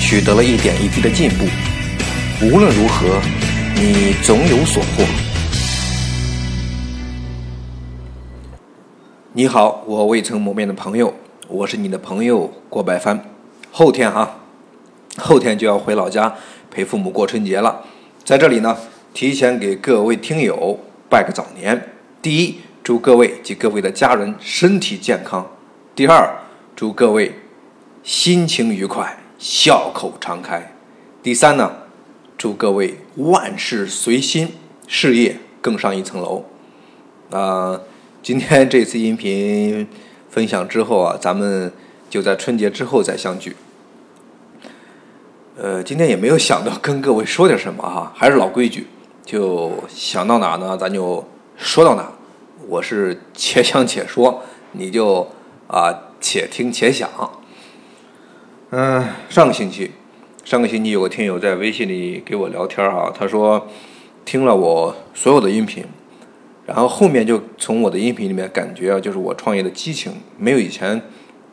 取得了一点一滴的进步，无论如何，你总有所获。你好，我未曾谋面的朋友，我是你的朋友郭百帆。后天哈，后天就要回老家陪父母过春节了，在这里呢，提前给各位听友拜个早年。第一，祝各位及各位的家人身体健康；第二，祝各位心情愉快。笑口常开。第三呢，祝各位万事随心，事业更上一层楼。啊，今天这次音频分享之后啊，咱们就在春节之后再相聚。呃，今天也没有想到跟各位说点什么哈，还是老规矩，就想到哪呢，咱就说到哪。我是且想且说，你就啊，且听且想。嗯，上个星期，上个星期有个听友在微信里给我聊天哈，他说听了我所有的音频，然后后面就从我的音频里面感觉啊，就是我创业的激情没有以前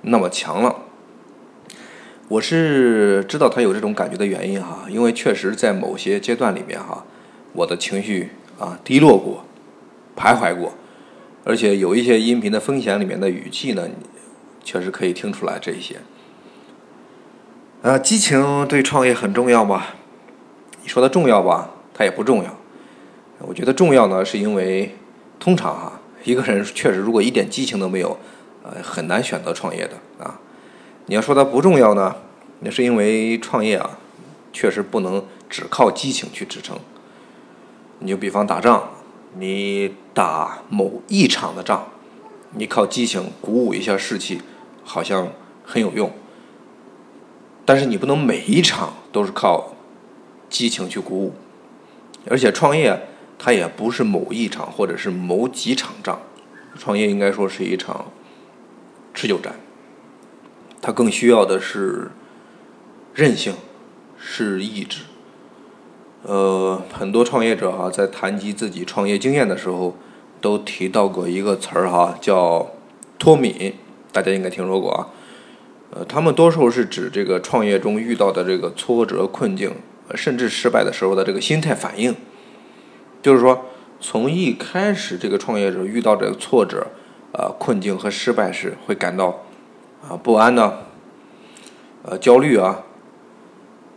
那么强了。我是知道他有这种感觉的原因哈，因为确实在某些阶段里面哈，我的情绪啊低落过，徘徊过，而且有一些音频的分享里面的语气呢，确实可以听出来这一些。呃，激情对创业很重要吗？你说它重要吧，它也不重要。我觉得重要呢，是因为通常啊，一个人确实如果一点激情都没有，呃，很难选择创业的啊。你要说它不重要呢，那是因为创业啊，确实不能只靠激情去支撑。你就比方打仗，你打某一场的仗，你靠激情鼓舞一下士气，好像很有用。但是你不能每一场都是靠激情去鼓舞，而且创业它也不是某一场或者是某几场仗，创业应该说是一场持久战，它更需要的是韧性，是意志。呃，很多创业者哈在谈及自己创业经验的时候，都提到过一个词儿哈，叫脱敏，大家应该听说过啊。呃，他们多数是指这个创业中遇到的这个挫折、困境，甚至失败的时候的这个心态反应。就是说，从一开始，这个创业者遇到这个挫折、呃困境和失败时，会感到啊不安呢，呃焦虑啊，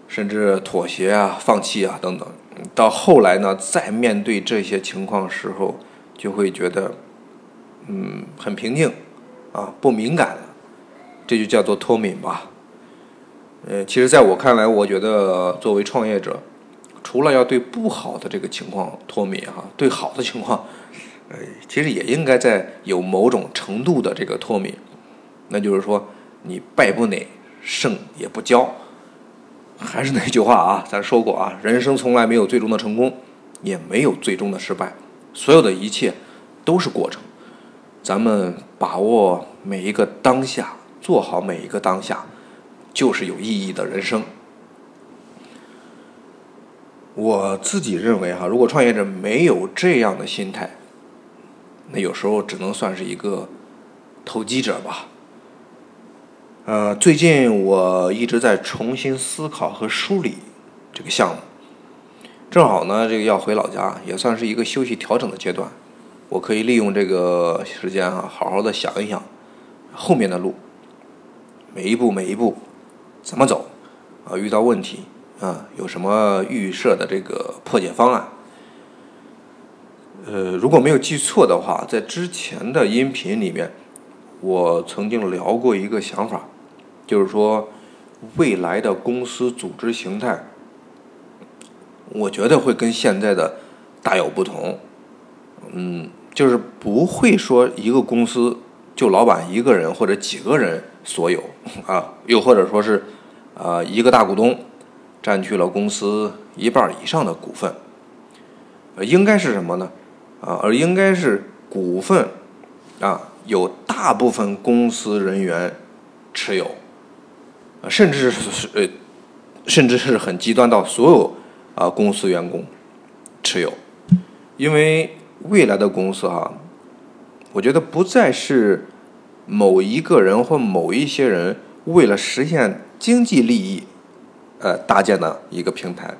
甚至妥协啊、放弃啊等等。到后来呢，再面对这些情况时候，就会觉得嗯很平静啊，不敏感了。这就叫做脱敏吧。呃，其实在我看来，我觉得作为创业者，除了要对不好的这个情况脱敏哈，对好的情况，呃，其实也应该在有某种程度的这个脱敏。那就是说，你败不馁，胜也不骄。还是那句话啊，咱说过啊，人生从来没有最终的成功，也没有最终的失败，所有的一切都是过程。咱们把握每一个当下。做好每一个当下，就是有意义的人生。我自己认为哈，如果创业者没有这样的心态，那有时候只能算是一个投机者吧。呃，最近我一直在重新思考和梳理这个项目，正好呢，这个要回老家，也算是一个休息调整的阶段。我可以利用这个时间啊，好好的想一想后面的路。每一步每一步怎么走啊？遇到问题啊，有什么预设的这个破解方案？呃，如果没有记错的话，在之前的音频里面，我曾经聊过一个想法，就是说未来的公司组织形态，我觉得会跟现在的大有不同。嗯，就是不会说一个公司。就老板一个人或者几个人所有啊，又或者说是，呃，一个大股东，占据了公司一半以上的股份。呃，应该是什么呢？啊，而应该是股份啊，有大部分公司人员持有，甚至是呃，甚至是很极端到所有啊公司员工持有，因为未来的公司哈，我觉得不再是某一个人或某一些人为了实现经济利益，呃，搭建的一个平台，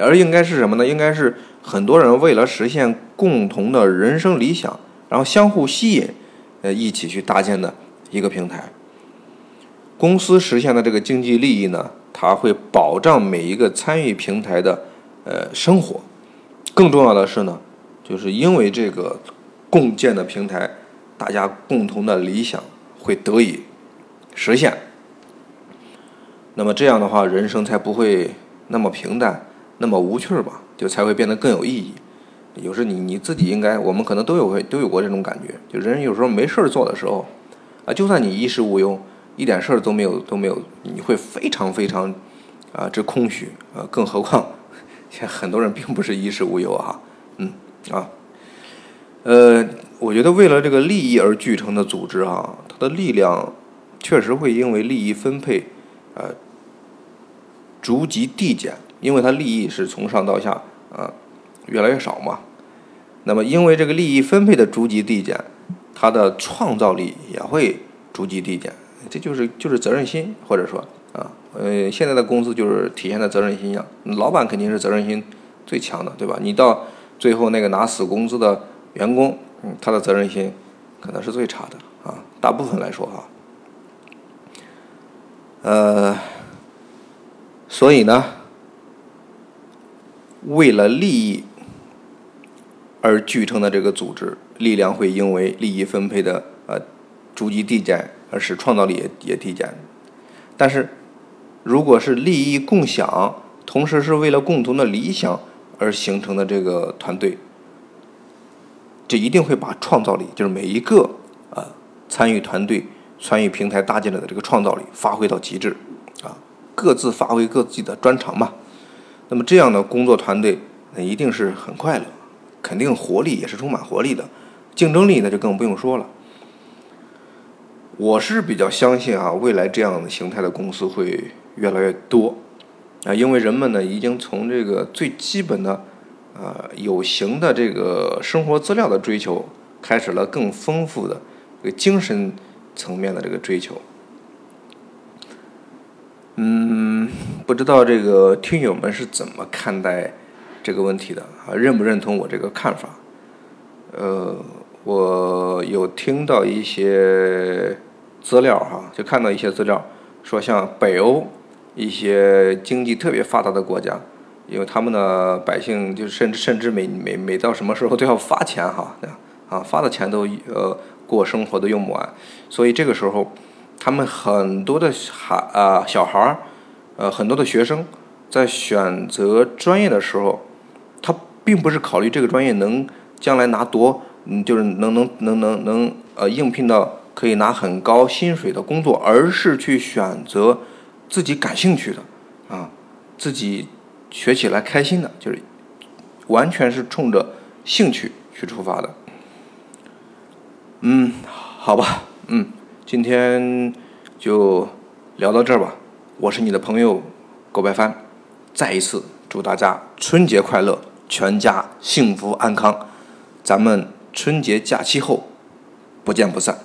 而应该是什么呢？应该是。很多人为了实现共同的人生理想，然后相互吸引，呃，一起去搭建的一个平台。公司实现的这个经济利益呢，它会保障每一个参与平台的呃生活。更重要的是呢，就是因为这个共建的平台，大家共同的理想会得以实现。那么这样的话，人生才不会那么平淡，那么无趣儿吧。就才会变得更有意义。有时你你自己应该，我们可能都有都有过这种感觉。就人有时候没事儿做的时候，啊，就算你衣食无忧，一点事儿都没有都没有，你会非常非常啊之空虚啊。更何况，很多人并不是衣食无忧啊，嗯啊，呃，我觉得为了这个利益而聚成的组织啊，它的力量确实会因为利益分配呃逐级递减。因为它利益是从上到下啊越来越少嘛，那么因为这个利益分配的逐级递减，它的创造力也会逐级递减，这就是就是责任心，或者说啊呃现在的公司就是体现的责任心一样，老板肯定是责任心最强的，对吧？你到最后那个拿死工资的员工，嗯，他的责任心可能是最差的啊，大部分来说哈，呃，所以呢。为了利益而聚成的这个组织，力量会因为利益分配的呃逐级递减而使创造力也也递减。但是，如果是利益共享，同时是为了共同的理想而形成的这个团队，这一定会把创造力，就是每一个啊参与团队、参与平台搭建的这个创造力发挥到极致啊，各自发挥各自的专长嘛。那么这样的工作团队，那一定是很快乐，肯定活力也是充满活力的，竞争力那就更不用说了。我是比较相信啊，未来这样的形态的公司会越来越多啊，因为人们呢已经从这个最基本的呃有形的这个生活资料的追求，开始了更丰富的这个精神层面的这个追求。嗯，不知道这个听友们是怎么看待这个问题的啊？认不认同我这个看法？呃，我有听到一些资料哈，就看到一些资料说，像北欧一些经济特别发达的国家，因为他们的百姓就甚至甚至每每每到什么时候都要发钱哈，啊发的钱都呃过生活都用不完，所以这个时候。他们很多的孩啊小孩儿，呃很多的学生在选择专业的时候，他并不是考虑这个专业能将来拿多，嗯就是能能能能能呃应聘到可以拿很高薪水的工作，而是去选择自己感兴趣的啊，自己学起来开心的，就是完全是冲着兴趣去出发的。嗯，好吧，嗯。今天就聊到这儿吧，我是你的朋友狗白帆，再一次祝大家春节快乐，全家幸福安康，咱们春节假期后不见不散。